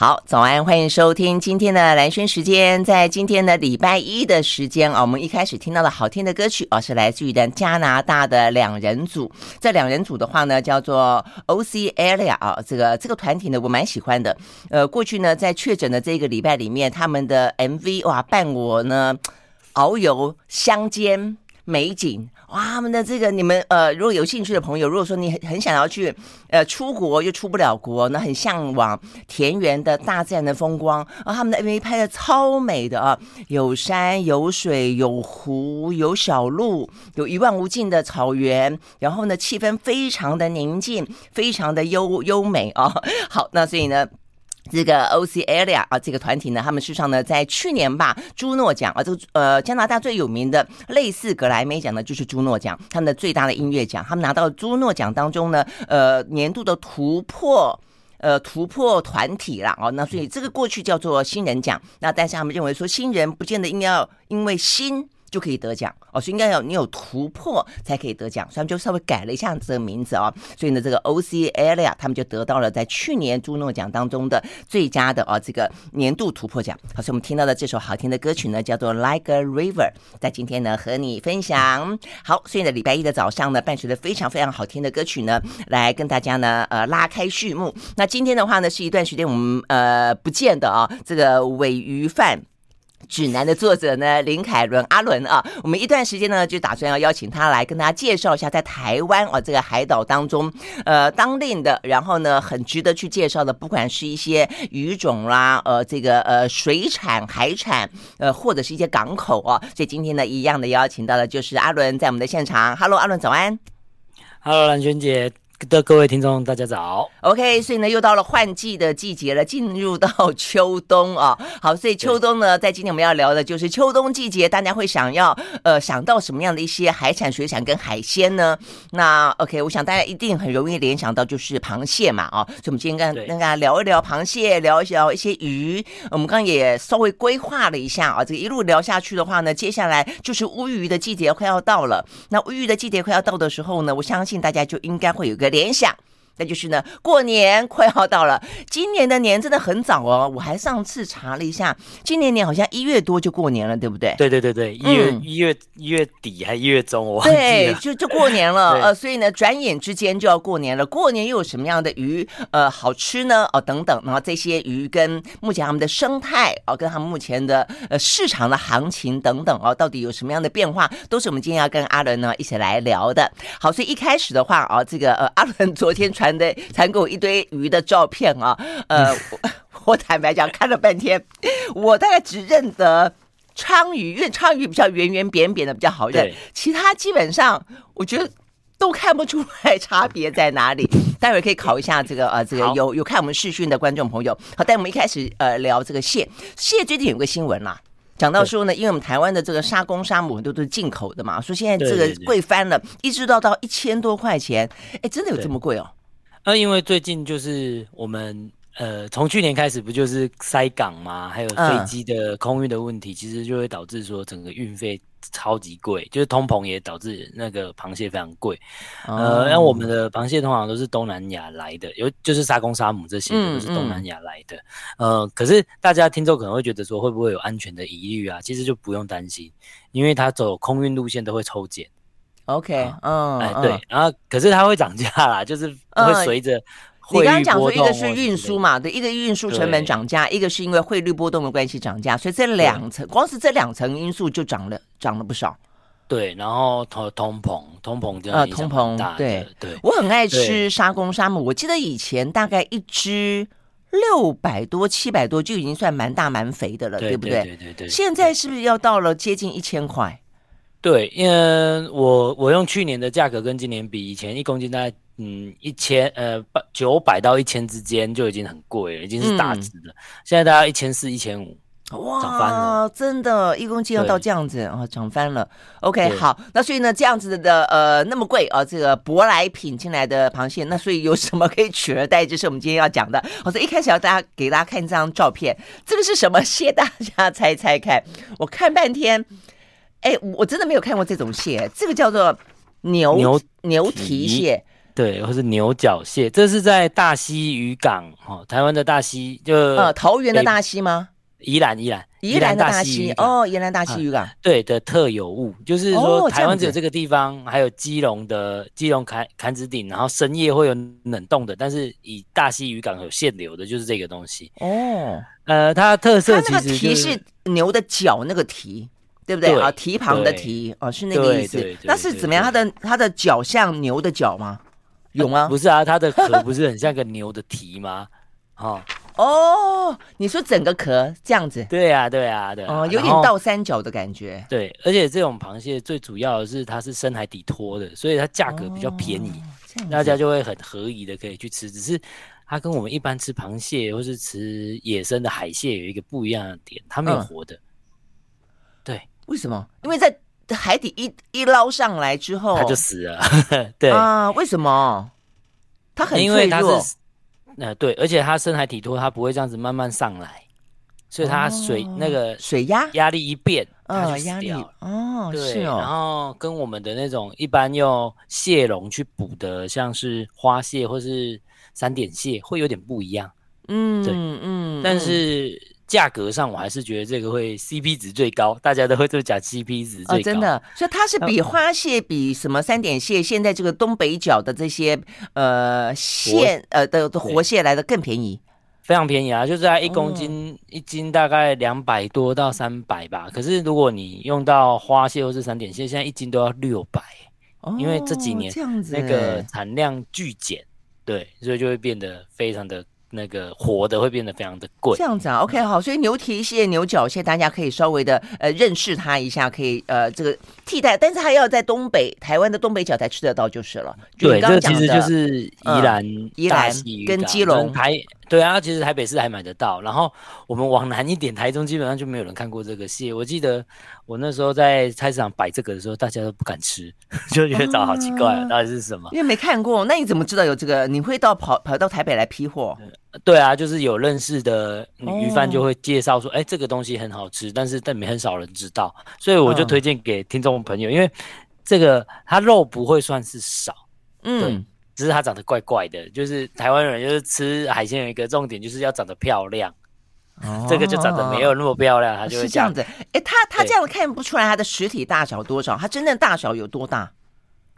好，早安，欢迎收听今天的蓝轩时间。在今天的礼拜一的时间啊，我们一开始听到的好听的歌曲啊，是来自于的加拿大的两人组。这两人组的话呢，叫做 OC Area 啊，这个这个团体呢，我蛮喜欢的。呃，过去呢，在确诊的这个礼拜里面，他们的 MV 哇，伴我呢遨游乡间美景。哇，他们的这个你们呃，如果有兴趣的朋友，如果说你很很想要去呃出国又出不了国，那很向往田园的大自然的风光啊，他们的 MV 拍的超美的啊，有山有水有湖有小路，有一望无尽的草原，然后呢，气氛非常的宁静，非常的优优美啊。好，那所以呢。这个 OC Area 啊，这个团体呢，他们事实上呢，在去年吧，朱诺奖啊，这个呃加拿大最有名的类似格莱美奖呢，就是朱诺奖，他们的最大的音乐奖，他们拿到朱诺奖当中呢，呃年度的突破呃突破团体啦。哦，那所以这个过去叫做新人奖，那但是他们认为说新人不见得应该要因为新。就可以得奖哦，所以应该有你有突破才可以得奖，所以他们就稍微改了一下这个名字哦。所以呢，这个 OC Area 他们就得到了在去年朱诺奖当中的最佳的哦这个年度突破奖。好，所以我们听到的这首好听的歌曲呢，叫做 Like a River，在今天呢和你分享。好，所以呢礼拜一的早上呢，伴随着非常非常好听的歌曲呢，来跟大家呢呃拉开序幕。那今天的话呢，是一段时间我们呃不见的啊、这个尾鱼饭。指南的作者呢，林凯伦阿伦啊，我们一段时间呢就打算要邀请他来跟大家介绍一下，在台湾啊这个海岛当中，呃当令的，然后呢很值得去介绍的，不管是一些鱼种啦，呃这个呃水产海产，呃或者是一些港口啊，所以今天呢一样的邀请到的就是阿伦在我们的现场。Hello，阿伦早安。Hello，兰萱姐。的各位听众，大家早。OK，所以呢，又到了换季的季节了，进入到秋冬啊。好，所以秋冬呢，在今天我们要聊的就是秋冬季节，大家会想要呃想到什么样的一些海产、水产跟海鲜呢？那 OK，我想大家一定很容易联想到就是螃蟹嘛啊。所以我们今天跟跟大家聊一聊螃蟹，聊一聊一些鱼。我们刚刚也稍微规划了一下啊，这个一路聊下去的话呢，接下来就是乌鱼的季节快要到了。那乌鱼的季节快要到的时候呢，我相信大家就应该会有个。联想，那就是呢，过年快要到了。今年的年真的很早哦，我还上次查了一下，今年年好像一月多就过年了，对不对？对对对对，一月、嗯、一月一月底还一月中，我忘记了。对，就就过年了，呃，所以呢，转眼之间就要过年了。过年又有什么样的鱼呃好吃呢？哦，等等，然后这些鱼跟目前他们的生态哦，跟他们目前的呃市场的行情等等哦，到底有什么样的变化，都是我们今天要跟阿伦呢一起来聊的。好，所以一开始的话哦，这个呃阿伦昨天传的传给我一堆鱼的照片啊，呃，我，我坦白讲看了半天，我大概只认得鲳鱼，因为鲳鱼比较圆圆扁扁的比较好认，其他基本上我觉得都看不出来差别在哪里。待会可以考一下这个呃，这个有有看我们视讯的观众朋友。好，但我们一开始呃聊这个蟹，蟹最近有个新闻啦。讲到说呢，因为我们台湾的这个沙公沙母很多都是进口的嘛，说现在这个贵翻了，一直到到一千多块钱，哎，真的有这么贵哦？呃，因为最近就是我们呃，从去年开始不就是塞港嘛，还有飞机的空运的问题，其实就会导致说整个运费。超级贵，就是通膨也导致那个螃蟹非常贵。Oh. 呃，那我们的螃蟹通常都是东南亚来的，有就是沙公沙母这些都是东南亚来的。嗯嗯呃，可是大家听众可能会觉得说会不会有安全的疑虑啊？其实就不用担心，因为它走空运路线都会抽检。OK，嗯，哎对，然后可是它会涨价啦，就是 会随着。你刚刚讲说一个是运输嘛，对，一个运输成本涨价，一个是因为汇率波动的关系涨价，所以这两层光是这两层因素就涨了，涨了不少。对，然后通通膨，通膨这样影响很大。对对，我很爱吃沙公沙母，我记得以前大概一只六百多、七百多就已经算蛮大蛮肥的了，对不对？对对对。现在是不是要到了接近一千块？对，因为我我用去年的价格跟今年比，以前一公斤大概。嗯，一千呃八九百到一千之间就已经很贵了，已经是大值了。嗯、现在大概一千四、一千五，哇，涨翻了，真的，一公斤要到这样子啊，涨翻了。OK，好，那所以呢，这样子的呃那么贵啊，这个舶来品进来的螃蟹，那所以有什么可以取而代之？是我们今天要讲的。我说一开始要大家给大家看这张照片，这个是什么蟹？大家猜猜看。我看半天，哎，我真的没有看过这种蟹，这个叫做牛牛牛蹄蟹。对，或是牛角蟹，这是在大溪渔港哦，台湾的大溪就呃桃园的大溪吗？宜兰宜兰宜兰的大溪哦，宜兰大溪渔港、啊、对的特有物，就是说台湾只有这个地方，哦、还有基隆的基隆坎坎子顶，然后深夜会有冷冻的，但是以大溪渔港有限流的，就是这个东西哦。呃，它的特色其实、就是、蹄是牛的脚那个蹄，对不对，对啊？蹄旁的蹄哦，是那个意思。那是怎么样？它的它的脚像牛的脚吗？有吗？不是啊，它的壳不是很像个牛的蹄吗？哦。哦，你说整个壳这样子？对呀、啊，对呀、啊，对。哦，有点倒三角的感觉。对，而且这种螃蟹最主要的是它是深海底拖的，所以它价格比较便宜，哦、大家就会很合宜的可以去吃。只是它跟我们一般吃螃蟹或是吃野生的海蟹有一个不一样的点，它没有活的。嗯、对，为什么？因为在海底一一捞上来之后，它就死了。对啊、呃，为什么？它很脆弱。因为它是呃，对，而且它深海底拖，它不会这样子慢慢上来，所以它水、哦、那个水压压力一变，它就死掉了。哦，对是哦。然后跟我们的那种一般用蟹笼去捕的，像是花蟹或是三点蟹，会有点不一样。嗯，对，嗯，但是。价格上，我还是觉得这个会 CP 值最高，大家都会做讲 CP 值最高。哦，真的，所以它是比花蟹、比什么三点蟹，现在这个东北角的这些呃蟹。呃的的活蟹来的更便宜，非常便宜啊，就是在一公斤、哦、一斤大概两百多到三百吧。可是如果你用到花蟹或是三点蟹，现在一斤都要六百，哦，因为这几年那个产量巨减，对，所以就会变得非常的。那个活的会变得非常的贵，这样子啊，OK 好，所以牛蹄蟹、牛角蟹，大家可以稍微的呃认识它一下，可以呃这个替代，但是还要在东北台湾的东北角才吃得到就是了。对，这其实就是宜兰、嗯、宜兰跟基隆台。对啊，其实台北市还买得到，然后我们往南一点，台中基本上就没有人看过这个蟹。我记得我那时候在菜市场摆这个的时候，大家都不敢吃，就觉得找好奇怪，啊，到底是什么？因为没看过，那你怎么知道有这个？你会到跑跑到台北来批货？对啊，就是有认识的鱼贩就会介绍说，哎，这个东西很好吃，但是但没很少人知道，所以我就推荐给听众朋友，因为这个它肉不会算是少，嗯。只是它长得怪怪的，就是台湾人就是吃海鲜有一个重点，就是要长得漂亮。哦，这个就长得没有那么漂亮，它就会这样，是这样子。哎，它它这样看不出来它的实体大小多少，它真正大小有多大？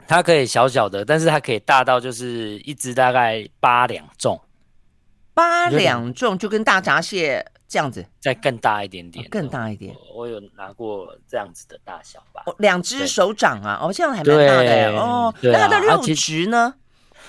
它可以小小的，但是它可以大到就是一只大概八两重。八两重就跟大闸蟹这样子，再更大一点点，哦，更大一点。我，我有拿过这样子的大小吧？哦，两只手掌啊！哦，这样还蛮大的哦。那它的肉质呢？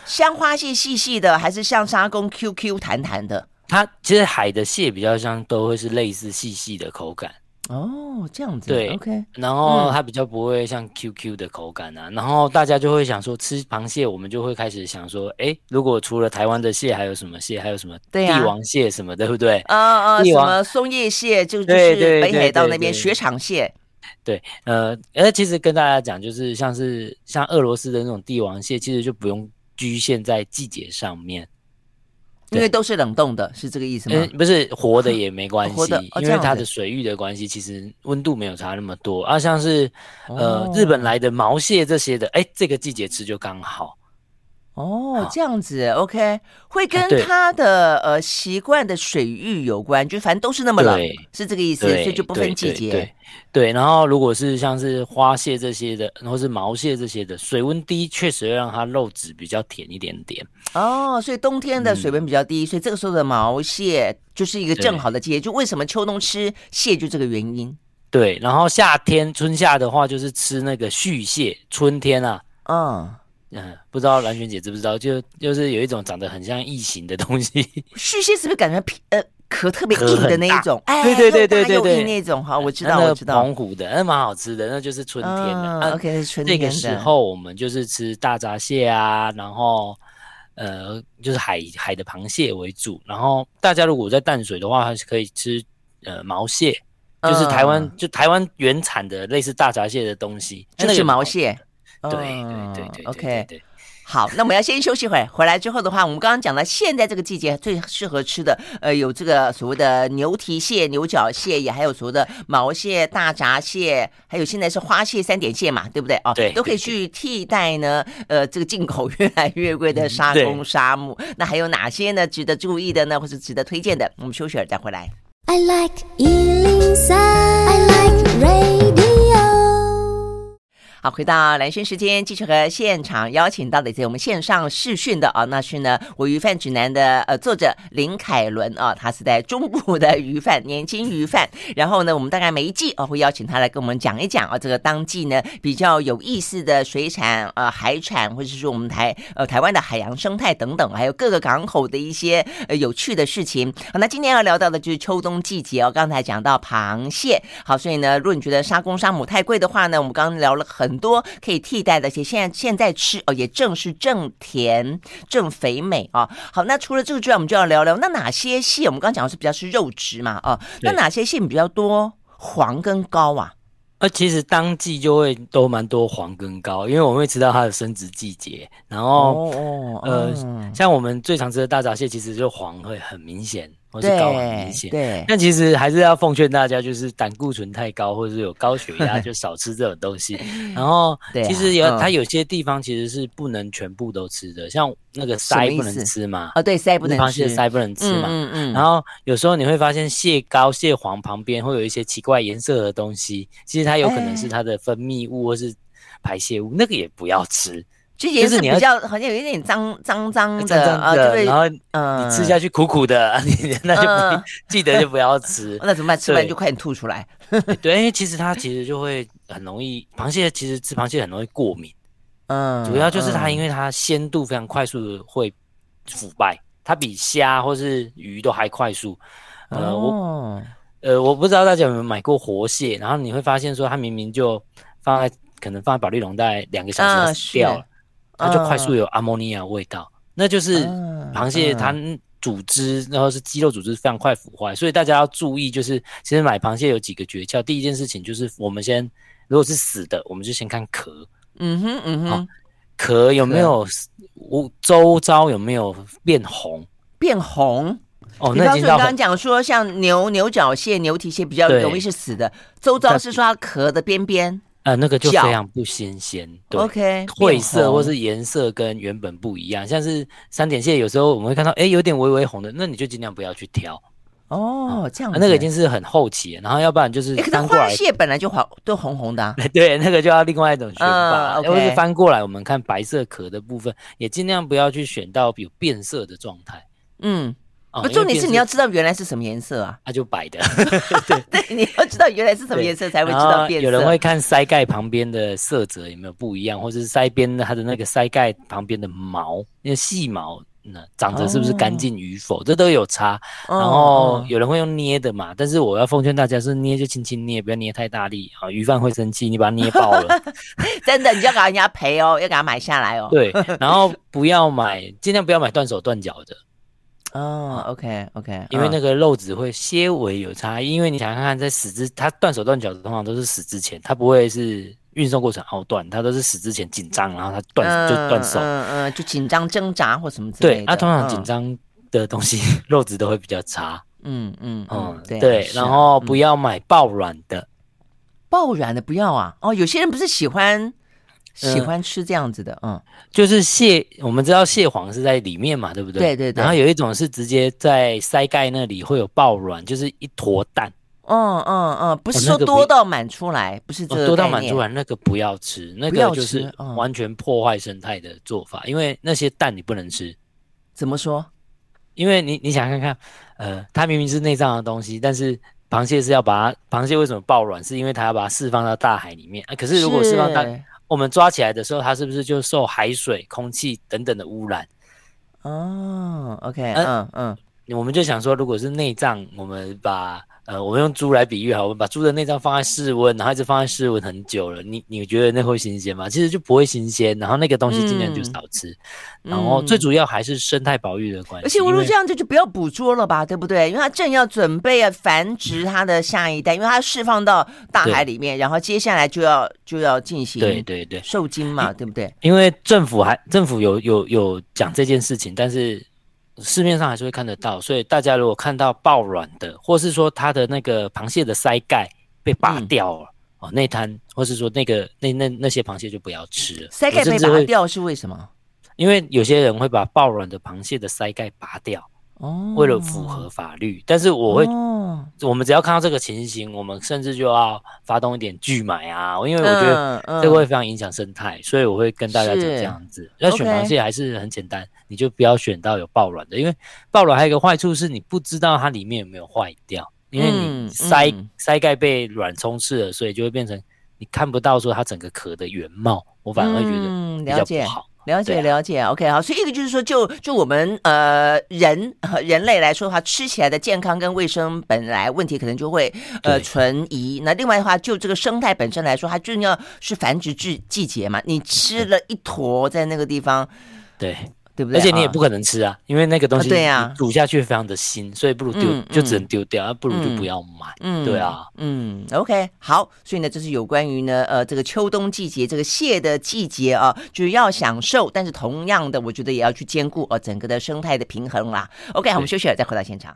像花蟹细细的，还是像沙公 Q Q 弹弹的？它其实海的蟹比较像，都会是类似细细的口感。哦，这样子。对，OK。然后它比较不会像 Q Q 的口感啊。嗯、然后大家就会想说，吃螃蟹，我们就会开始想说，哎，如果除了台湾的蟹，还有什么蟹？还有什么帝王蟹什么的，对不对？啊啊，什么松叶蟹，就就是北海道那边雪场蟹。对，呃，呃，其实跟大家讲，就是像是像俄罗斯的那种帝王蟹，其实就不用。局限在季节上面，因为都是冷冻的，是这个意思吗？嗯，不是活的 也没关系，哦、因为它的水域的关系，其实温度没有差那么多。啊，像是呃、哦、日本来的毛蟹这些的，哎，这个季节吃就刚好。哦，这样子，OK，会跟它的、啊、呃习惯的水域有关，就反正都是那么冷，是这个意思，所以就不分季节。对，然后如果是像是花蟹这些的，然后是毛蟹这些的，水温低，确实会让它肉质比较甜一点点。哦，所以冬天的水温比较低，嗯、所以这个时候的毛蟹就是一个正好的季节。就为什么秋冬吃蟹，就这个原因。对，然后夏天春夏的话，就是吃那个续蟹。春天啊，嗯。嗯，不知道兰萱姐知不知道，就就是有一种长得很像异形的东西。续蟹是不是感觉皮呃壳特别硬的那一种？哎，对对对对对对，那种哈，我知道我知道。澎湖的那蛮好吃的，那就是春天的。OK，是春天的。那个时候我们就是吃大闸蟹啊，然后呃就是海海的螃蟹为主。然后大家如果在淡水的话，还是可以吃呃毛蟹，就是台湾、嗯、就台湾原产的类似大闸蟹的东西，就是毛蟹。对对对对，对，对，对，对，OK，好，那我们要先休息会儿，回来之后的话，我们刚刚讲了，现在这个季节最适合吃的，呃，有这个所谓的牛蹄蟹、牛角蟹，也还有所谓的毛蟹、大闸蟹，还有现在是花蟹、三点蟹嘛，对不对？哦，对，都可以去替代呢。呃，这个进口越来越贵的沙公沙母，嗯，那还有哪些呢？值得注意的呢，或是值得推荐的？我们休息会儿再回来。I like 103, I like radio 好，回到蓝轩时间，继续和现场邀请到的在我们线上视讯的啊，那是呢我鱼贩指南的呃作者林凯伦啊，他是在中部的鱼贩，年轻鱼贩。然后呢，我们大概每一季啊会邀请他来跟我们讲一讲啊，这个当季呢比较有意思的水产呃海产，或者是说我们台呃台湾的海洋生态等等，还有各个港口的一些呃有趣的事情。好，那今天要聊到的就是秋冬季节哦，刚才讲到螃蟹。好，所以呢，如果你觉得沙公沙母太贵的话呢，我们刚刚聊了很。很多可以替代的，而且现在现在吃哦，也正是正甜正肥美啊。好，那除了这个之外，我们就要聊聊那哪些蟹？我们刚刚讲的是比较是肉质嘛，哦，那哪些蟹比较多黄跟膏啊？呃，其实当季就会都蛮多黄跟膏，因为我们会知道它的生殖季节。然后哦，哦呃、嗯，像我们最常吃的大闸蟹，其实就黄会很明显。或是高很明显，对，但其实还是要奉劝大家，就是胆固醇太高或者是有高血压，就少吃这种东西。然后，其实有、啊嗯、它有些地方其实是不能全部都吃的，像那个鳃不能吃嘛，哦，对，鳃不能吃，螃蟹鳃不能吃嘛。嗯嗯。然后有时候你会发现蟹膏、蟹黄旁边会有一些奇怪颜色的东西，其实它有可能是它的分泌物或是排泄物，那个也不要吃。就颜色比较好像有一点脏脏脏的啊，对，然后嗯，你吃下去苦苦的，你那就不记得就不要吃。那怎么办？吃完就快点吐出来。对，因为其实它其实就会很容易，螃蟹其实吃螃蟹很容易过敏。嗯，主要就是它因为它鲜度非常快速的会腐败，它比虾或是鱼都还快速。呃，我呃我不知道大家有没有买过活蟹，然后你会发现说它明明就放在可能放在保利龙袋两个小时掉了。它就快速有阿摩尼亚味道，嗯，那就是螃蟹它组织，然后是肌肉组织非常快腐坏，所以大家要注意，就是其实买螃蟹有几个诀窍。第一件事情就是我们先，如果是死的，我们就先看壳，嗯哼嗯哼，壳有没有，我周遭有没有变红？变红？哦，那比方说你刚刚讲说，像牛牛角蟹、牛蹄蟹比较容易是死的，周遭是说它壳的边边。呃，那个就非常不新鲜，对，OK，晦色或是颜色跟原本不一样，像是三点蟹，有时候我们会看到，哎，有点微微红的，那你就尽量不要去挑。哦，这样子，那个已经是很后期了，然后要不然就是翻过来，花蟹本来就黄，都红红的，啊，对，那个就要另外一种选法，或是翻过来，我们看白色壳的部分，也尽量不要去选到有变色的状态。嗯。不，重点是你要知道原来是什么颜色啊？它就白的。对对，你要知道原来是什么颜色才会知道变色。有人会看鳃盖旁边的色泽有没有不一样，或者是鳃边的它的那个鳃盖旁边的毛，那个细毛，那长得是不是干净与否，哦，这都有差。然后有人会用捏的嘛，但是我要奉劝大家是捏就轻轻捏，不要捏太大力啊，鱼贩会生气，你把它捏爆了。真的，你就要给人家赔哦，要给他买下来哦。对，然后不要买，尽量不要买断手断脚的。哦、oh，OK OK，因为那个肉质会些微有差异，因为你想看看在死之，它断手断脚的通常都是死之前，它不会是运送过程后断，它都是死之前紧张，然后它断、嗯、就断手，嗯嗯，就紧张挣扎或什么之类的。对，它、啊、通常紧张的东西、嗯、肉质都会比较差。嗯嗯嗯，对对，然后不要买爆软的，爆软的不要啊。哦，有些人不是喜欢。喜欢吃这样子的，嗯，就是蟹，我们知道蟹黄是在里面嘛，对不对？对对对。然后有一种是直接在鳃盖那里会有爆卵，就是一坨蛋。嗯嗯嗯，不是说多到满出来，不是这个、哦、多到满出来，那个不要吃，那个就是完全破坏生态的做法，因为那些蛋你不能吃。怎么说？因为你你想看看，呃，它明明是内脏的东西，但是螃蟹是要把它，螃蟹为什么爆卵？是因为它要把它释放到大海里面啊。可是如果释放到我们抓起来的时候，它是不是就受海水、空气等等的污染？哦，OK，嗯嗯，我们就想说，如果是内脏，我们把呃，我们用猪来比喻好，我们把猪的内脏放在室温，然后一直放在室温很久了，你你觉得那会新鲜吗？其实就不会新鲜。然后那个东西尽量就少吃。嗯、然后最主要还是生态保育的关系。而且我说这样就就不要捕捉了吧，对不对？因为它正要准备要繁殖它的下一代，嗯、因为它释放到大海里面，然后接下来就要就要进行对对对受精嘛，对不对？因为政府还政府有有有讲这件事情，但是。市面上还是会看得到，所以大家如果看到爆卵的，或是说它的那个螃蟹的鳃盖被拔掉了，嗯、哦，那摊，或是说那个那那那些螃蟹就不要吃了。鳃盖被拔掉是为什么？因为有些人会把爆卵的螃蟹的鳃盖拔掉。哦，为了符合法律，但是我会，哦、我们只要看到这个情形，我们甚至就要发动一点拒买啊，因为我觉得这个会非常影响生态，嗯、所以我会跟大家讲这样子。要选螃蟹还是很简单，你就不要选到有爆卵的，因为爆卵还有一个坏处是你不知道它里面有没有坏掉，因为你鳃鳃盖被卵充斥了，所以就会变成你看不到说它整个壳的原貌，我反而会觉得比较不好。嗯了解了解，OK 好，所以一个就是说，就就我们呃人人类来说的话，吃起来的健康跟卫生本来问题可能就会呃存疑。那另外的话，就这个生态本身来说，它重要是繁殖季季节嘛，你吃了一坨在那个地方，对。对不对？而且你也不可能吃啊，因为那个东西对呀，煮下去非常的腥，所以不如丢，就只能丢掉，不如就不要买。嗯，对啊，嗯，OK，好，所以呢，这是有关于呢，呃，这个秋冬季节，这个蟹的季节啊，就要享受，但是同样的，我觉得也要去兼顾哦，整个的生态的平衡啦。OK，好，我们休息了，再回到现场。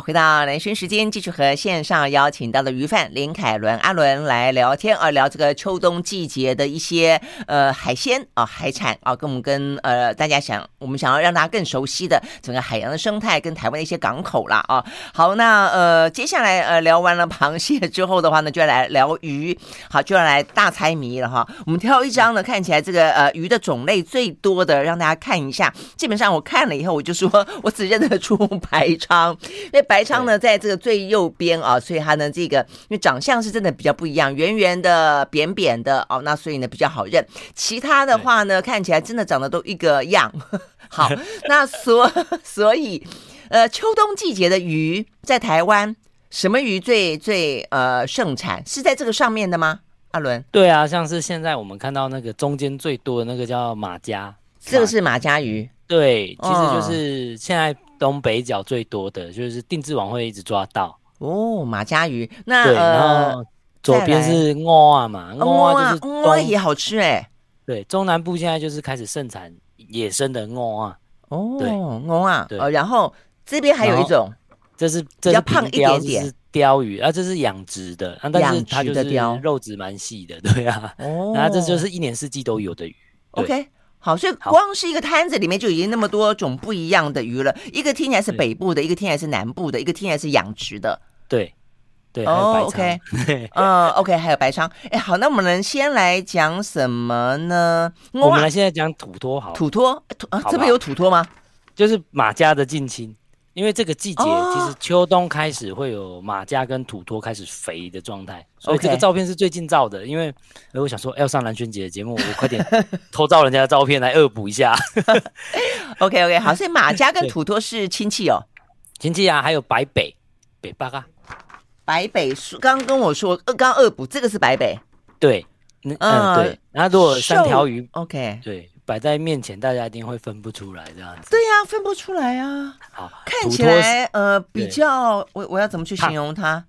回到兰萱时间，继续和线上邀请到的鱼贩林凯伦阿伦来聊天啊，聊这个秋冬季节的一些呃海鲜啊海产啊，跟我们跟呃大家想我们想要让大家更熟悉的整个海洋的生态跟台湾的一些港口啦啊。好，那呃接下来呃聊完了螃蟹之后的话呢，就要来聊鱼，好，就要来大猜谜了哈。我们挑一张呢，看起来这个呃鱼的种类最多的，让大家看一下。基本上我看了以后，我就说我只认得出白鲳。那 白鲳呢，在这个最右边啊，所以它呢，这个因为长相是真的比较不一样，圆圆的、扁扁的哦，那所以呢比较好认。其他的话呢，看起来真的长得都一个样。好，那所 所以，呃，秋冬季节的鱼在台湾，什么鱼最最呃盛产？是在这个上面的吗？阿伦？对啊，像是现在我们看到那个中间最多的那个叫马家，这个是马家鱼。对，其实就是现在东北角最多的就是定制网会一直抓到哦，马家鱼。那对，然后左边是蚵啊嘛，蚵啊就是蚵也好吃哎。对，中南部现在就是开始盛产野生的蚵啊。哦，蚵啊，对，然后这边还有一种，这是比较胖一点点，是鯛鱼啊，这是养殖的，但是它就是肉质蛮细的，对啊。哦，然 后这就是一年四季都有的鱼。OK。好，所以光是一个摊子里面就已经那么多种不一样的鱼了。一个听起来是北部的，一个听起来是南部的，一个听起来是养殖的。对，对。哦，OK，嗯，OK，还有白鲳。哎，好，那我们能先来讲什么呢？我们来现在讲土托，好。土托，土啊，这边有土托吗？就是马家的近亲。因为这个季节，其实秋冬开始会有马家跟土托开始肥的状态，所以这个照片是最近照的。因为我想说，要上蓝轩姐的节目，我快点 偷照人家的照片来恶补一下。OK OK，好，所以马家跟 土托是亲戚哦，亲戚啊，还有白北北巴嘎，白北说刚跟我说，刚刚恶补这个是白北，对，嗯嗯对，然后如果三条鱼，OK，对。摆在面前，大家一定会分不出来这样子。对呀、啊，分不出来啊。好，看起来呃比较，我我要怎么去形容它？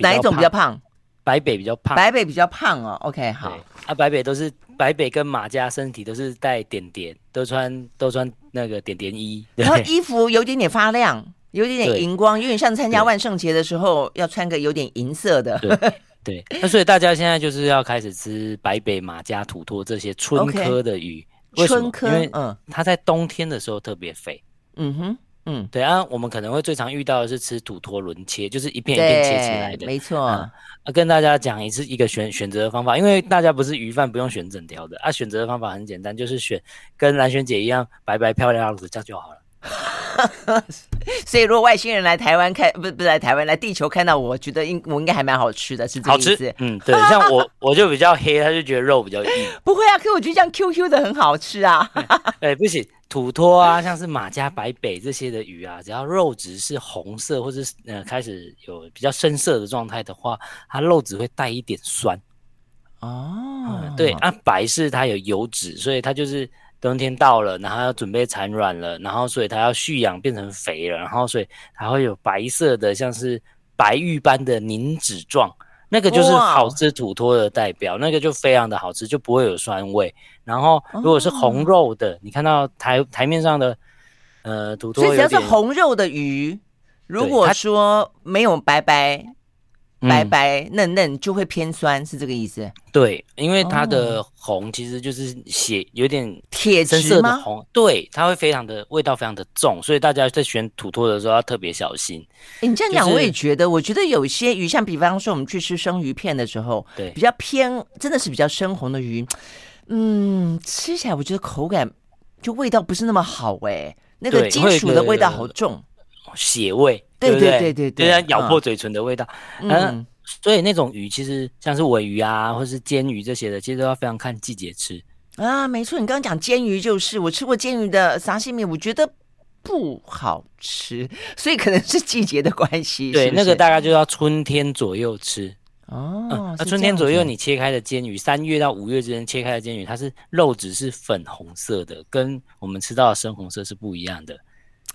哪一种比较胖？白北比较胖。白北比较胖哦。OK，好。啊，白北都是白北跟马家身体都是带点点，都穿都穿那个点点衣，然后衣服有点点发亮，有点点荧光，有点像参加万圣节的时候要穿个有点银色的。对，那所以大家现在就是要开始吃白北、马家、土托这些春科的鱼。Okay, 为什么？春，因为嗯，它在冬天的时候特别肥。嗯哼，嗯，对啊，我们可能会最常遇到的是吃土托轮切，就是一片一片切起来的。没错。啊，跟大家讲一次一个选选择的方法，因为大家不是鱼贩，不用选整条的啊。选择的方法很简单，就是选跟蓝萱姐一样白白漂亮的这样就好了。所以如果外星人来台湾看，不是不是来台湾来地球看到我，我觉得应我应该还蛮好吃的，是这个意思。好吃，嗯，对，像我 我就比较黑，他就觉得肉比较硬。不会啊，可是我觉得这样 Q Q 的很好吃啊。哎，不行，土托啊，像是马家白北这些的鱼啊，只要肉质是红色或者是呃开始有比较深色的状态的话，它肉质会带一点酸。哦、嗯，对，啊，白是它有油脂，所以它就是。冬天到了，然后要准备产卵了，然后所以它要蓄养变成肥了，然后所以它会有白色的，像是白玉般的凝脂状，那个就是好吃土托的代表，那个就非常的好吃，就不会有酸味。然后如果是红肉的，你看到台台面上的呃土托，所以只要是红肉的鱼，如果说没有白白。白白嫩嫩就会偏酸，是这个意思？对，因为它的红其实就是血有点铁质吗？红，对，它会非常的味道非常的重，所以大家在选土托的时候要特别小心。欸、你这样讲我也觉得，就是、我觉得有些鱼，像比方说我们去吃生鱼片的时候，对，比较偏真的是比较深红的鱼，嗯，吃起来我觉得口感就味道不是那么好哎、欸，那个金属的味道好重。血味，对对对对对，就像咬破嘴唇的味道。嗯，嗯，所以那种鱼其实像是尾鱼啊，或是煎鱼这些的，其实都要非常看季节吃啊。没错，你刚刚讲煎鱼就是，我吃过煎鱼的沙西米，我觉得不好吃，所以可能是季节的关系。对，是是那个大概就要春天左右吃哦。那、嗯、春天左右你切开的煎鱼，三月到五月之间切开的煎鱼，它是肉质是粉红色的，跟我们吃到的深红色是不一样的。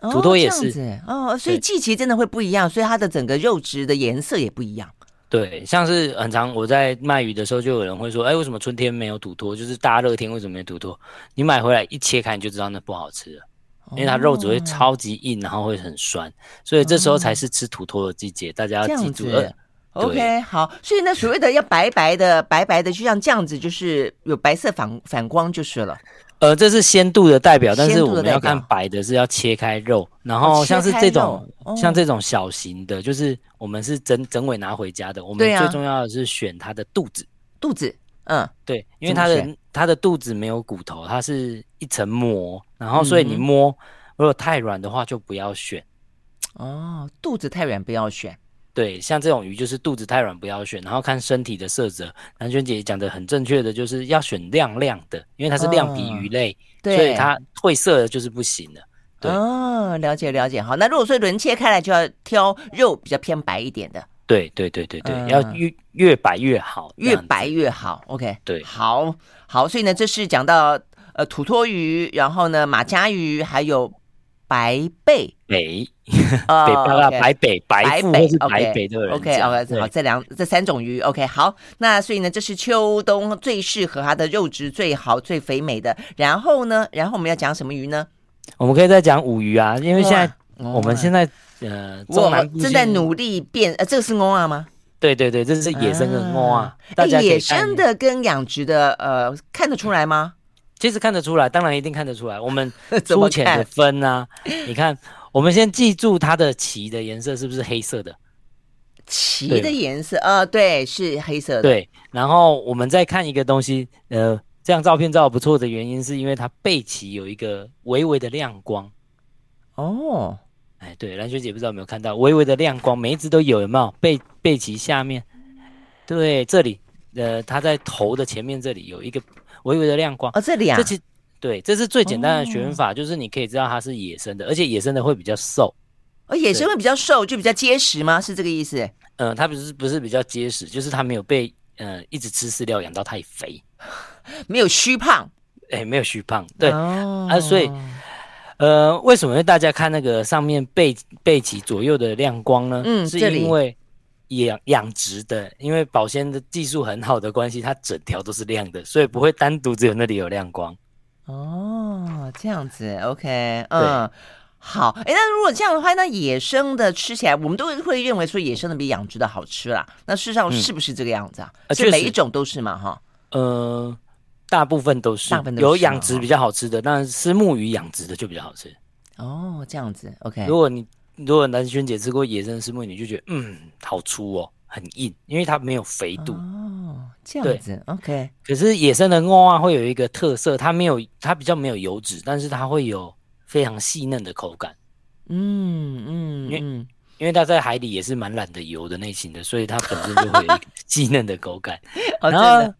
土托也是哦，所以季节真的会不一样，所以它的整个肉质的颜色也不一样。对，像是很长我在卖鱼的时候，就有人会说：“哎，为什么春天没有土托？就是大热天为什么没有土托？”你买回来一切开，你就知道那不好吃了，因为它肉质会超级硬，然后会很酸，所以这时候才是吃土托的季节。大家要记住了。OK，好，所以那所谓的要白白的、白白的，就像这样子，就是有白色反反光就是了。呃，这是鲜度的代表，但是我们要看白的是要切开肉，然后像是这种、哦、像这种小型的，就是我们是整整尾拿回家的。我们最重要的是选它的肚子，肚子，嗯，对，因为它的它的肚子没有骨头，它是一层膜，然后所以你摸，如果太软的话就不要选。哦，肚子太软不要选。对，像这种鱼就是肚子太软不要选，然后看身体的色泽。兰萱姐讲的很正确的，就是要选亮亮的，因为它是亮皮鱼类，哦、所以它褪色的就是不行的。对哦，了解了解。好，那如果说轮切开来，就要挑肉比较偏白一点的。对对对对对，嗯、要越越白越好，越白越好。OK，对，好好。所以呢，这是讲到呃土托鱼，然后呢马家鱼，还有。白背北，北巴白北白腹或是白北的人，OK OK 好，这两这三种鱼，OK 好，那所以呢，这是秋冬最适合它的肉质最好、最肥美的。然后呢，然后我们要讲什么鱼呢？我们可以再讲五鱼啊，因为现在我们现在呃，我正在努力变，呃，这个是欧啊吗？对对对，这是野生的欧啊，野生的跟养殖的呃，看得出来吗？其实看得出来，当然一定看得出来。我们 粗浅的分啊，你看，我们先记住它的鳍的颜色是不是黑色的？鳍的颜色，呃，对，是黑色的。对，然后我们再看一个东西，呃，这张照片照的不错的原因，是因为它背鳍有一个微微的亮光。哦，哎，对，蓝雪姐不知道有没有看到微微的亮光，每一只都有，有没有？背背鳍下面，对，这里，呃，它在头的前面这里有一个。微微的亮光哦，这里啊，这其对，这是最简单的选法，哦，就是你可以知道它是野生的，而且野生的会比较瘦，而野生会比较瘦，就比较结实吗？是这个意思？嗯，呃，它不是不是比较结实，就是它没有被呃一直吃饲料养到太肥，没有虚胖，哎，没有虚胖，对，哦，啊，所以呃，为什么大家看那个上面背背脊左右的亮光呢？嗯，是因为。养养殖的，因为保鲜的技术很好的关系，它整条都是亮的，所以不会单独只有那里有亮光。哦，这样子，OK，嗯，好。哎，那如果这样的话，那野生的吃起来，我们都会认为说野生的比养殖的好吃啦。那事实上是不是这个样子啊？嗯、是每一种都是嘛？哈，呃，大部分都是，大部分都是有养殖比较好吃的，但是虱目鱼养殖的就比较好吃。哦，这样子，OK。如果你如果南萱姐吃过野生虱目鱼，你就觉得嗯，好粗哦，很硬，因为它没有肥度。哦，这样子，OK。可是野生的鳄啊，会有一个特色，它没有，它比较没有油脂，但是它会有非常细嫩的口感。嗯嗯，因为因为它在海里也是蛮懒得游的类型的，所以它本身就会有一个细嫩的口感，哦、然后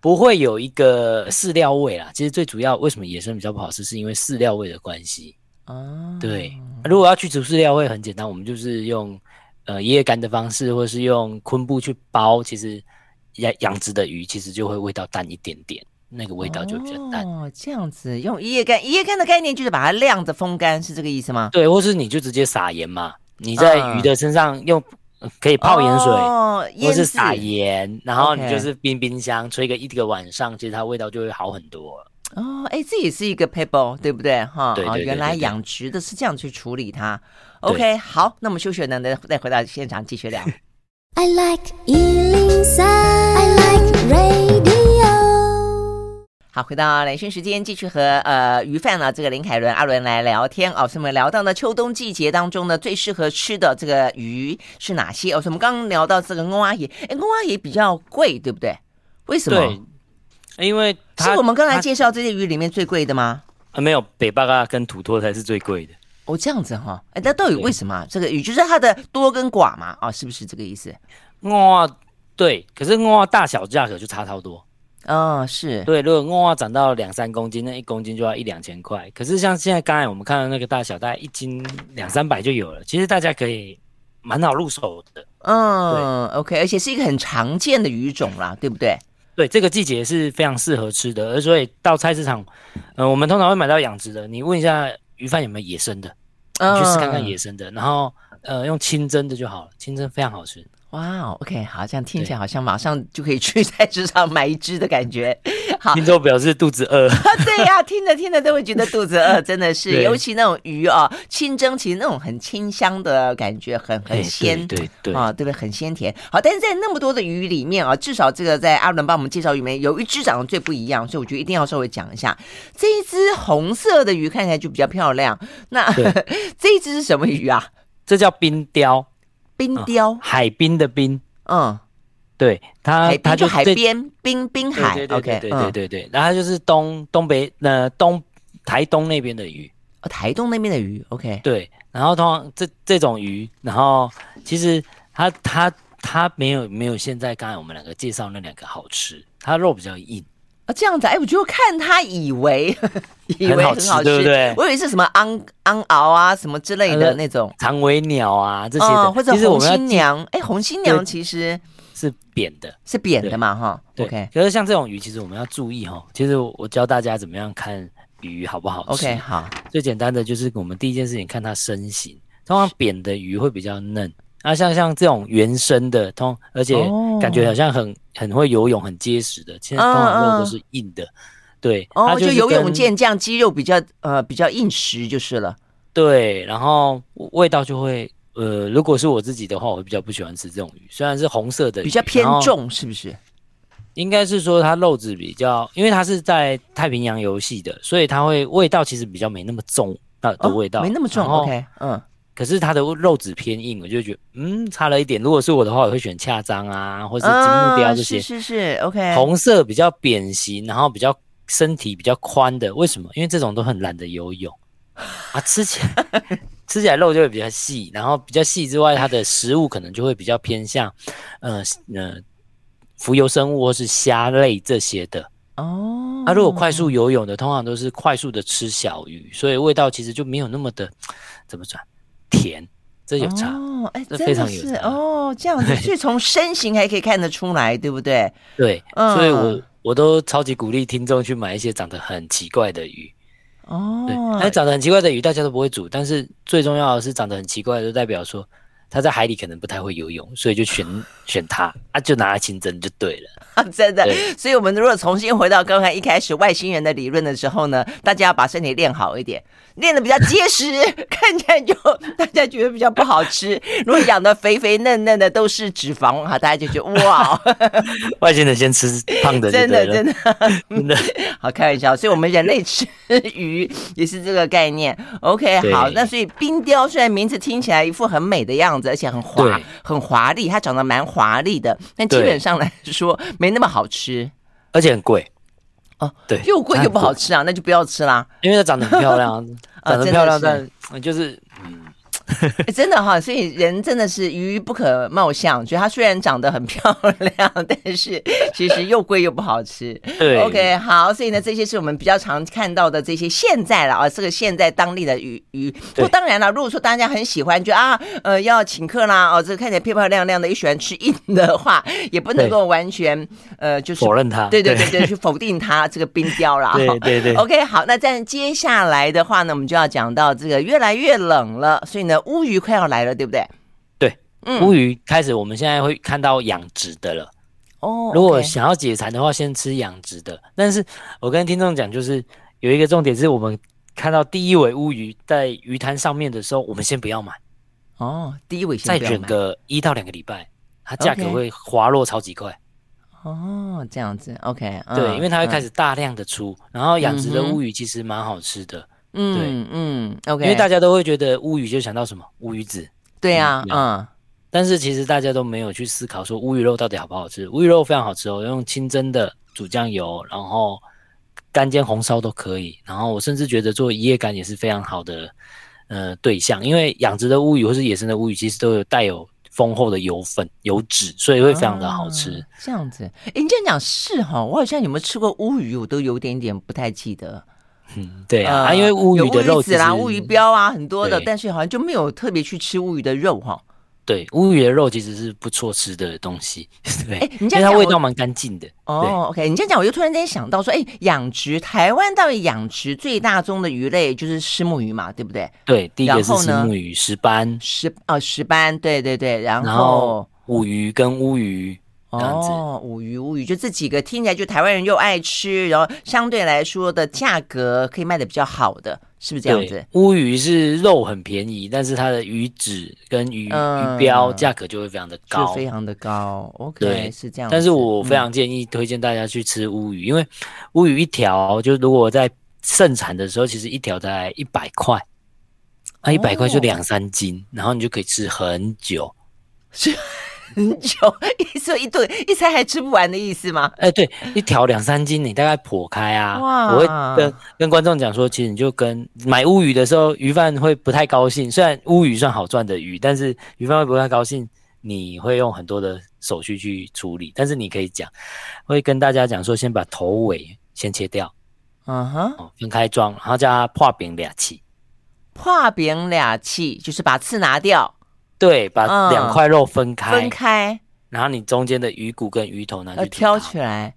不会有一个饲料味啦。其实最主要为什么野生比较不好吃，是因为饲料味的关系。哦，对，如果要去除饲料味很简单，我们就是用呃爷爷干的方式，或者是用昆布去包，其实养养殖的鱼其实就会味道淡一点点。那个味道就比较淡哦，这样子用一夜干，一夜干的概念就是把它晾着风干，是这个意思吗？对，或是你就直接撒盐嘛，你在鱼的身上用、嗯、可以泡盐水，哦、或是撒盐，然后你就是冰冰箱吹个一个晚上，其实它味道就会好很多。哦，哎，这也是一个撇步，对不对？哈，对，不，对，对，对，原来养殖的是这样去处理它。OK，好，那么休学呢，再再回到现场继续聊。I like 103, I like radio 好，回到兰萱时间，继续和呃鱼贩呢这个林凯伦阿伦来聊天哦。所以我们聊到呢秋冬季节当中呢最适合吃的这个鱼是哪些？哦，所以我们刚刚聊到这个欧阿爷，哎，欧阿爷比较贵，对不对？为什么？对，因为是我们刚才介绍这些鱼里面最贵的吗？啊，没有，北巴嘎跟土托才是最贵的。哦，这样子哈、哦，哎，那到底为什么这个鱼就是它的多跟寡嘛？啊、哦，是不是这个意思？哇，对，可是哦大小价格就差超多。哦，是对，如果鹅长到两三公斤，那一公斤就要一两千块。可是像现在刚才我们看到那个大小，大概一斤两三百就有了。其实大家可以蛮好入手的。嗯，OK，而且是一个很常见的鱼种啦，对不对？对，这个季节是非常适合吃的。而所以到菜市场，嗯、呃，我们通常会买到养殖的。你问一下鱼饭有没有野生的，你去试看看野生的，嗯、然后呃用清蒸的就好了，清蒸非常好吃。哇哦，OK，好，这样听起来好像马上就可以去菜市场买一只的感觉。好，听众表示肚子饿。对呀、啊，听着听着都会觉得肚子饿，真的是。尤其那种鱼啊，清蒸其实那种很清香的感觉，很很鲜，对对对啊，对不对？很鲜甜。好，但是在那么多的鱼里面啊，至少这个在阿伦帮我们介绍里面有一只长得最不一样，所以我觉得一定要稍微讲一下。这一只红色的鱼看起来就比较漂亮。那这一只是什么鱼啊？这叫冰雕。冰雕，海滨的滨，嗯，对，它它就海边滨滨海，OK，对对对对，然后就是东东北呃东台东那边的鱼，哦，台东那边的鱼，OK，对，然后通常这这种鱼，然后其实它它它没有没有现在刚才我们两个介绍那两个好吃，它肉比较硬。这样子，哎，我就看他以为 以为很好吃，对不对？我以为是什么昂昂鳌啊，什么之类的那种长尾鸟啊这些的，哦、或者红新娘。哎，红新娘其实是扁的，是扁的嘛，哈。对 OK，可是像这种鱼，其实我们要注意哈。其实我教大家怎么样看鱼好不好吃。OK，好。最简单的就是我们第一件事情看它身形，通常扁的鱼会比较嫩。啊，像像这种原生的通，而且感觉好像很、哦、很会游泳、很结实的，其实通常肉都是硬的。嗯嗯对，哦，就，就游泳健将，肌肉比较呃比较硬实就是了。对，然后味道就会呃，如果是我自己的话，我会比较不喜欢吃这种鱼，虽然是红色的，比较偏重，是不是？应该是说它肉质比较，因为它是在太平洋游戏的，所以它会味道其实比较没那么重啊的味道，哦、没那么重。OK，嗯。可是它的肉质偏硬，我就觉得嗯差了一点。如果是我的话，我会选恰章啊，或是金目鯛这些。是是是，OK。红色比较扁形，然后比较身体比较宽的，为什么？因为这种都很懒得游泳啊，吃起来 吃起来肉就会比较细，然后比较细之外，它的食物可能就会比较偏向呃呃浮游生物或是虾类这些的哦。那、啊、如果快速游泳的，通常都是快速的吃小鱼，所以味道其实就没有那么的怎么讲？甜，这有差哦，哎，这非常有差哦，这样子，所以从身形还可以看得出来，对不对？对，嗯、所以我我都超级鼓励听众去买一些长得很奇怪的鱼哦，对，哎，长得很奇怪的鱼大家都不会煮，但是最重要的是长得很奇怪的，就代表说。他在海里可能不太会游泳，所以就选选它啊，就拿来清蒸就对了。真的，所以我们如果重新回到刚才一开始外星人的理论的时候呢，大家要把身体练好一点，练的比较结实，看起来就 大家觉得比较不好吃。如果养的肥肥嫩嫩的都是脂肪哈，大家就觉得哇，外星人先吃胖的，真的真的真的好开玩笑。所以我们人类吃鱼也是这个概念。OK，好，那所以冰雕虽然名字听起来一副很美的样子。而且很华，很华丽，它长得蛮华丽的，但基本上来说没那么好吃，而且很贵。哦，对，又贵又不好吃啊，那就不要吃啦。因为它长得很漂亮，长得漂亮，但就是嗯。欸、真的哈，所以人真的是鱼不可貌相，觉得它虽然长得很 漂亮，但是其实又贵又不好吃。对，OK，好，所以呢，这些是我们比较常看到的这些现在了啊，这个现在当地的鱼鱼。不过当然了，如果说大家很喜欢，就啊呃要请客啦，哦，这个看起来漂漂亮亮的，又喜欢吃硬的话，也不能够完全呃就是否认它。对对对对，去否定它这个冰雕啦。对对对。OK，好，那在接下来的话呢，我们就要讲到这个越来越冷了，所以呢。乌鱼快要来了，对不对？对，嗯，乌鱼开始，我们现在会看到养殖的了。哦，如果想要解馋的话，先吃养殖的。但是我跟听众讲，就是有一个重点是，我们看到第一尾乌鱼在鱼摊上面的时候，我们先不要买。哦，第一尾先不要买。再等个一到两个礼拜，它价格会滑落超级快。哦，这样子，OK，对，因为它会开始大量的出，然后养殖的乌鱼其实蛮好吃的。嗯，对，嗯，OK，因为大家都会觉得乌鱼就想到什么乌鱼子，对呀，嗯，但是其实大家都没有去思考说乌鱼肉到底好不好吃。乌鱼肉非常好吃哦，用清蒸的煮酱油，然后干煎红烧都可以。然后我甚至觉得做一夜干也是非常好的呃对象，因为养殖的乌鱼或是野生的乌鱼其实都有带有丰厚的油分、油脂，所以会非常的好吃。这样子，哎，你这样讲是哈，我好像有没有吃过乌鱼，我都有点点不太记得。嗯，对啊，呃、因为乌鱼的肉子啦，乌鱼标啊，很多的，但是好像就没有特别去吃乌鱼的肉哈。对，乌鱼的肉其实是不错吃的东西，对，哎，你这样讲，它味道蛮干净的。哦，OK，你这样讲，我就突然间想到说，哎，养殖台湾到底养殖最大宗的鱼类就是虱目鱼嘛，对不对？对，第一个是虱目鱼，石斑，石哦，石斑，对对对，然后，然后乌鱼跟乌鱼。哦，乌鱼乌鱼就这几个听起来就台湾人又爱吃，然后相对来说的价格可以卖的比较好的，是不是这样子？乌鱼是肉很便宜，但是它的鱼脂跟鱼、嗯、鱼标价格就会非常的高，非常的高。OK，对，是这样。但是我非常建议推荐大家去吃乌鱼，嗯、因为乌鱼一条就如果在盛产的时候，其实一条才一百块，那一百块就两三斤，哦、然后你就可以吃很久。是。很久，一说一顿一餐还吃不完的意思吗？哎，对，一条两三斤，你大概剖开啊。哇！我会跟跟观众讲说，其实你就跟买乌鱼的时候，鱼贩会不太高兴。虽然乌鱼算好赚的鱼，但是鱼贩会不太高兴。你会用很多的手续去处理，但是你可以讲，会跟大家讲说，先把头尾先切掉，嗯哼，分开装，然后加破饼俩起，破饼俩气就是把刺拿掉。对，把两块肉分开，分开，然后你中间的鱼骨跟鱼头拿去挑起来。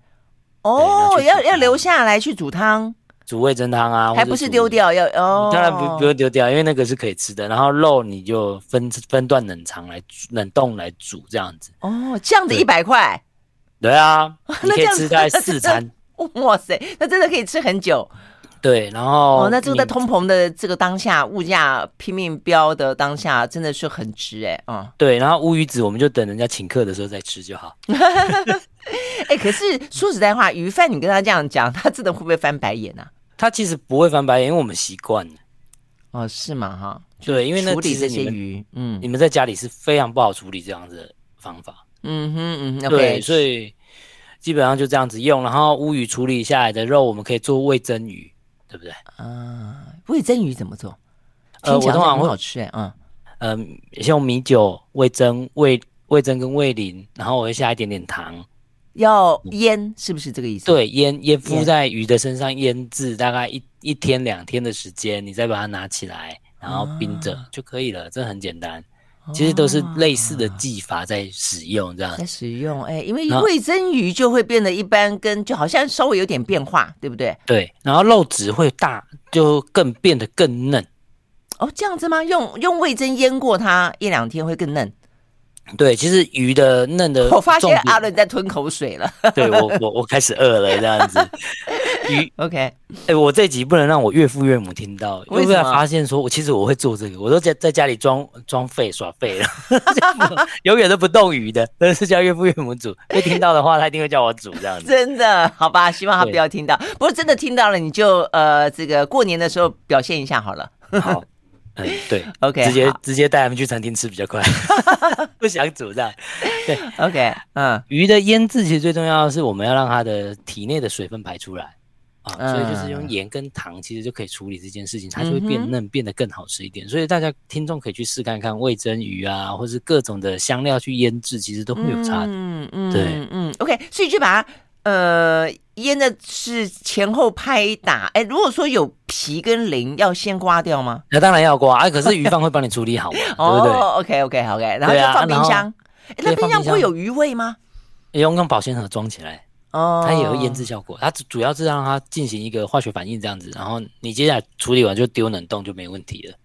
哦，要要留下来去煮汤，煮味噌汤啊，还不是丢掉？要哦，当然不不用丢掉，因为那个是可以吃的。然后肉你就分分段冷藏来冷冻来煮，这样子。哦，这样子一百块。对啊，你可以吃大概四餐。哇塞，那真的可以吃很久。对，然后哦，那这个在通膨的这个当下，物价拼命飙的当下，真的是很值哎，嗯，对，然后乌鱼子我们就等人家请客的时候再吃就好。哎，可是说实在话，鱼贩你跟他这样讲，他真的会不会翻白眼啊？他其实不会翻白眼，因为我们习惯了。哦，是吗？哈，对，因为那处理这些鱼，嗯，你们在家里是非常不好处理这样子的方法。嗯哼嗯哼，对，所以基本上就这样子用，然后乌鱼处理下来的肉，我们可以做味增鱼。对不对？啊，味噌鱼怎么做？呃，我通常很好吃哎，嗯，嗯，用米酒味噌味味噌跟味淋，然后我会下一点点糖，要腌，是不是这个意思？对，腌腌敷在鱼的身上腌制大概一一天两天的时间，你再把它拿起来，然后冰着就可以了，这很简单。其实都是类似的技法在使用，这样在使用，哎，因为味噌鱼就会变得一般，跟就好像稍微有点变化，对不对？对，然后肉质会大，就更变得更嫩。哦，这样子吗？用用味噌腌过它一两天会更嫩。对，其实鱼的嫩的，我发现阿伦在吞口水了。对我，我我开始饿了，这样子。鱼，OK。哎，我这集不能让我岳父岳母听到，会不会发现说我其实我会做这个？我都在在家里装装废耍废了，永远都不动鱼的，都是叫岳父岳母煮。被听到的话，他一定会叫我煮这样子。真的？好吧，希望他不要听到。不过真的听到了，你就呃，这个过年的时候表现一下好了。好。嗯，对，OK，直接直接带他们去餐厅吃比较快，不想煮这样。对，OK，嗯，鱼的腌制其实最重要的是我们要让它的体内的水分排出来。啊，所以就是用盐跟糖，其实就可以处理这件事情，它就会变嫩，变得更好吃一点。所以大家听众可以去试看看味噌鱼啊，或是各种的香料去腌制，其实都会有差的。嗯嗯，对，嗯，OK，所以就把它呃腌的是前后拍打。哎，如果说有皮跟鳞，要先刮掉吗？那当然要刮啊，可是鱼贩会帮你处理好嘛，对不对？OK OK OK，然后就放冰箱。那冰箱不会有鱼味吗？用用保鲜盒装起来。哦，它也有腌制效果，它主要是让它进行一个化学反应这样子，然后你接下来处理完就丢冷冻就没问题了。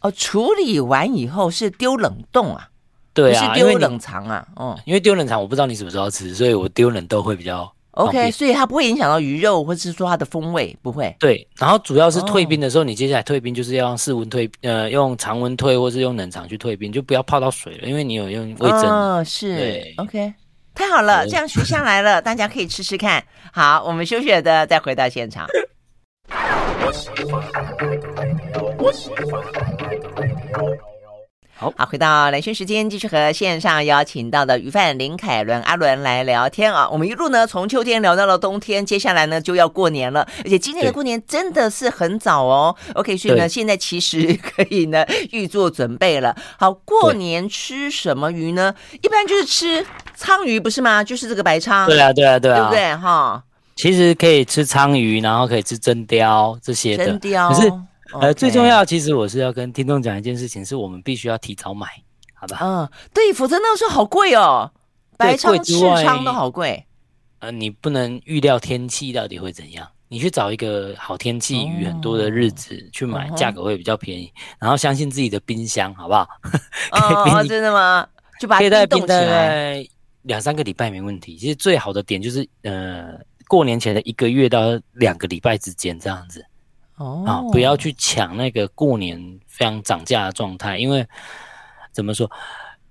哦，处理完以后是丢冷冻啊？对啊，是丢冷藏啊？哦，因为丢冷藏我不知道你什么时候吃，所以我丢冷冻会比较 OK，所以它不会影响到鱼肉或者是说它的风味，不会。对，然后主要是退冰的时候，你接下来退冰就是要用室温退，呃，用常温退或是用冷藏去退冰，就不要泡到水了，因为你有用味噌。哦，是，对，OK。太好了，这样学下来了，大家可以吃吃看。好，我们休息的再回到现场。好，好，回到蓝轩时间，继续和线上邀请到的鱼贩林凯伦阿伦来聊天啊。我们一路呢从秋天聊到了冬天，接下来呢就要过年了，而且今年的过年真的是很早哦。OK，所以呢现在其实可以呢预做准备了。好，过年吃什么鱼呢？一般就是吃鲳鱼，不是吗？就是这个白鲳。对啊，对啊，对啊，对不对？哈，其实可以吃鲳鱼，然后可以吃真鲷这些的。可是。呃最重要，其实我是要跟听众讲一件事情，是我们必须要提早买，好吧？嗯，对，否则那个时候好贵哦，白仓、赤仓都好贵。呃，你不能预料天气到底会怎样，你去找一个好天气、雨很多的日子、哦、去买，价格会比较便宜。嗯、然后相信自己的冰箱，好不好？哦，真的吗？就把它冻起来，两三个礼拜没问题。其实最好的点就是，呃，过年前的一个月到两个礼拜之间这样子。哦，啊，不要去抢那个过年非常涨价的状态，因为怎么说，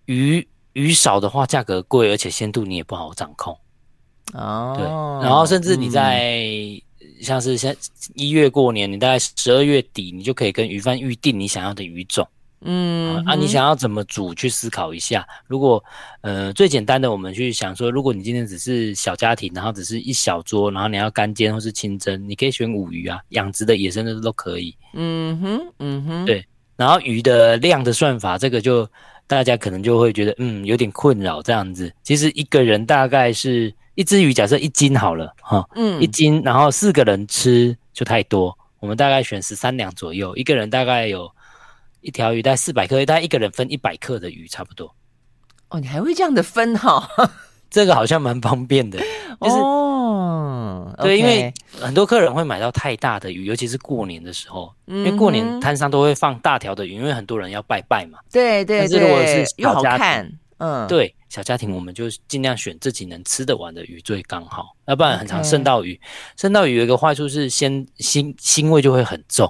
鱼鱼少的话价格贵，而且鲜度你也不好掌控。哦，对，然后甚至你在、嗯、像是像一月过年，你大概十二月底，你就可以跟鱼贩预定你想要的鱼种。嗯，啊，你想要怎么煮？去思考一下。如果，呃，最简单的，我们去想说，如果你今天只是小家庭，然后只是一小桌，然后你要干煎或是清蒸，你可以选五鱼啊，养殖的、野生的都可以。嗯哼，嗯哼，对。然后鱼的量的算法，这个就大家可能就会觉得，嗯，有点困扰这样子。其实一个人大概是一只鱼，假设一斤好了，哈，嗯，一斤，然后四个人吃就太多，我们大概选十三两左右，一个人大概有。一条鱼大概四百克，大概一个人分一百克的鱼差不多。哦，你还会这样的分哈、哦？这个好像蛮方便的，就是哦，对因为很多客人会买到太大的鱼，尤其是过年的时候，嗯、因为过年摊上都会放大条的鱼，因为很多人要拜拜嘛。对对对，但是如果是小家庭，嗯，对，小家庭我们就尽量选自己能吃得完的鱼最刚好，要不然很常剩到鱼。剩到鱼有一个坏处是鲜腥腥味就会很重。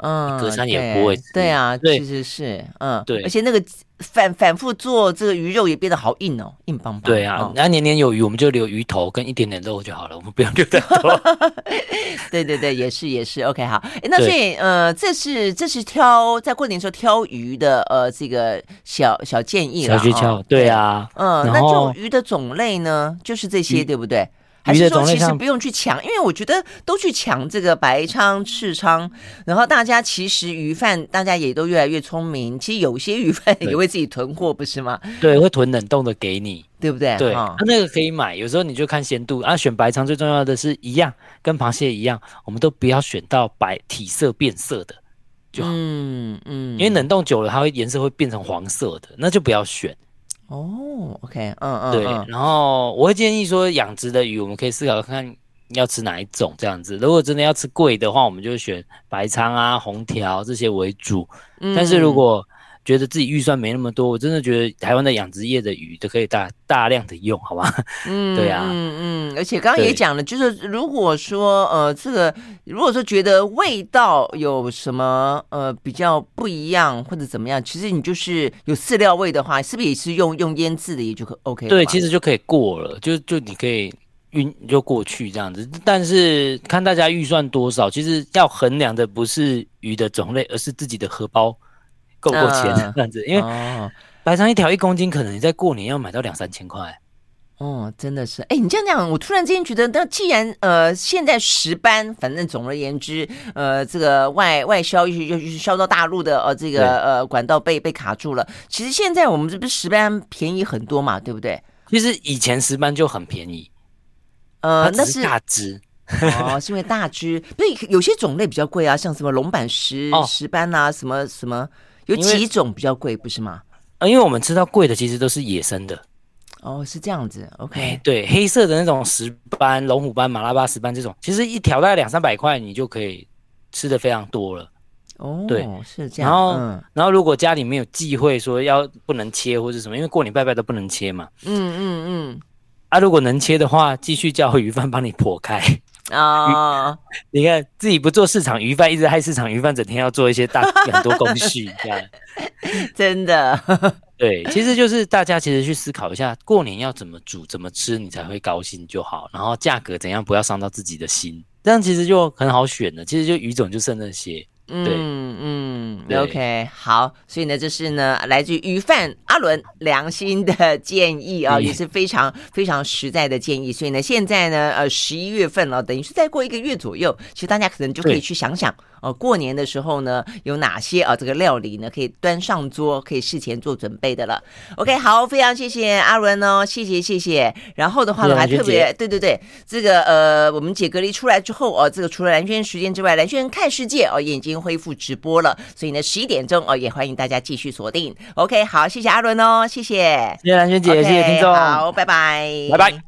嗯，隔山也不会。对啊，对，是是是，嗯，对，而且那个反反复做这个鱼肉也变得好硬哦，硬邦邦。对啊，然后年年有余，我们就留鱼头跟一点点肉就好了，我们不用留太多。对对对，也是也是，OK，好。那所以呃，这是这是挑在过年时候挑鱼的呃这个小小建议了。小诀窍，对啊，嗯，那就鱼的种类呢，就是这些，对不对？还是说其实不用去抢，因为我觉得都去抢这个白鲳、赤鲳，然后大家其实鱼贩大家也都越来越聪明，其实有些鱼贩也会自己囤货，不是吗？对，会囤冷冻的给你，对不对？对，那那个可以买，有时候你就看鲜度啊。选白鲳最重要的是一样，跟螃蟹一样，我们都不要选到白体色变色的就好。嗯嗯，因为冷冻久了，它会颜色会变成黄色的，那就不要选。哦，OK，嗯嗯，对，然后我会建议说，养殖的鱼我们可以思考看要吃哪一种这样子。如果真的要吃贵的话，我们就选白鲳啊、红条这些为主。嗯，但是如果觉得自己预算没那么多，我真的觉得台湾的养殖业的鱼都可以大大量的用，好吧？嗯，对啊，嗯嗯，而且刚刚也讲了，就是如果说呃，这个如果说觉得味道有什么呃比较不一样或者怎么样，其实你就是有饲料味的话，是不是也是用用腌制的也就可 OK？对，其实就可以过了，就就你可以运就过去这样子。但是看大家预算多少，其实要衡量的不是鱼的种类，而是自己的荷包。够不够钱这样子，因为白鯧一条一公斤，可能你在过年要买到两三千块。哦，真的是，哎，你这样讲，我突然之间觉得，那既然呃，现在石斑，反正总而言之，呃，这个外外销又又是销到大陆的，呃，这个呃管道被被卡住了。其实现在我们这不是石斑便宜很多嘛，对不对？其实以前石斑就很便宜，呃，那是大只。哦，是因为大只，所以有些种类比较贵啊，像什么龙板石、哦、石斑啊，什么什么，有几种比较贵，不是吗？啊，因为我们吃到贵的，其实都是野生的。哦，是这样子，OK，对，黑色的那种石斑、龙虎斑、马拉巴石斑这种，其实一条大概两三百块，你就可以吃的非常多了。哦，对，是这样。然后，嗯、然后如果家里没有忌讳说要不能切或者什么，因为过年拜拜都不能切嘛。嗯嗯嗯。啊，如果能切的话，继续叫鱼贩帮你剖开。啊、哦，你看自己不做市场，鱼贩一直害市场，鱼贩整天要做一些大很多工序，这样 真的。对，其实就是大家其实去思考一下，过年要怎么煮、怎么吃，你才会高兴就好。然后价格怎样，不要伤到自己的心，这样其实就很好选了。其实就鱼种就剩那些。嗯嗯，OK，好，所以呢，这是呢来自于鱼贩阿伦良心的建议啊、哦，也是非常非常实在的建议。所以呢，现在呢，呃，十一月份了，等于是再过一个月左右，其实大家可能就可以去想想。哦，过年的时候呢，有哪些啊这个料理呢可以端上桌，可以事前做准备的了？OK，好，非常谢谢阿伦哦，谢谢谢谢。然后的话呢，还特别对对对，这个呃，我们解隔离出来之后哦，这个除了蓝轩时间之外，蓝轩看世界哦也已经恢复直播了，所以呢十一点钟哦也欢迎大家继续锁定。OK，好，谢谢阿伦哦，谢谢，谢谢蓝轩姐，okay, 谢谢听众，好，拜拜，拜拜。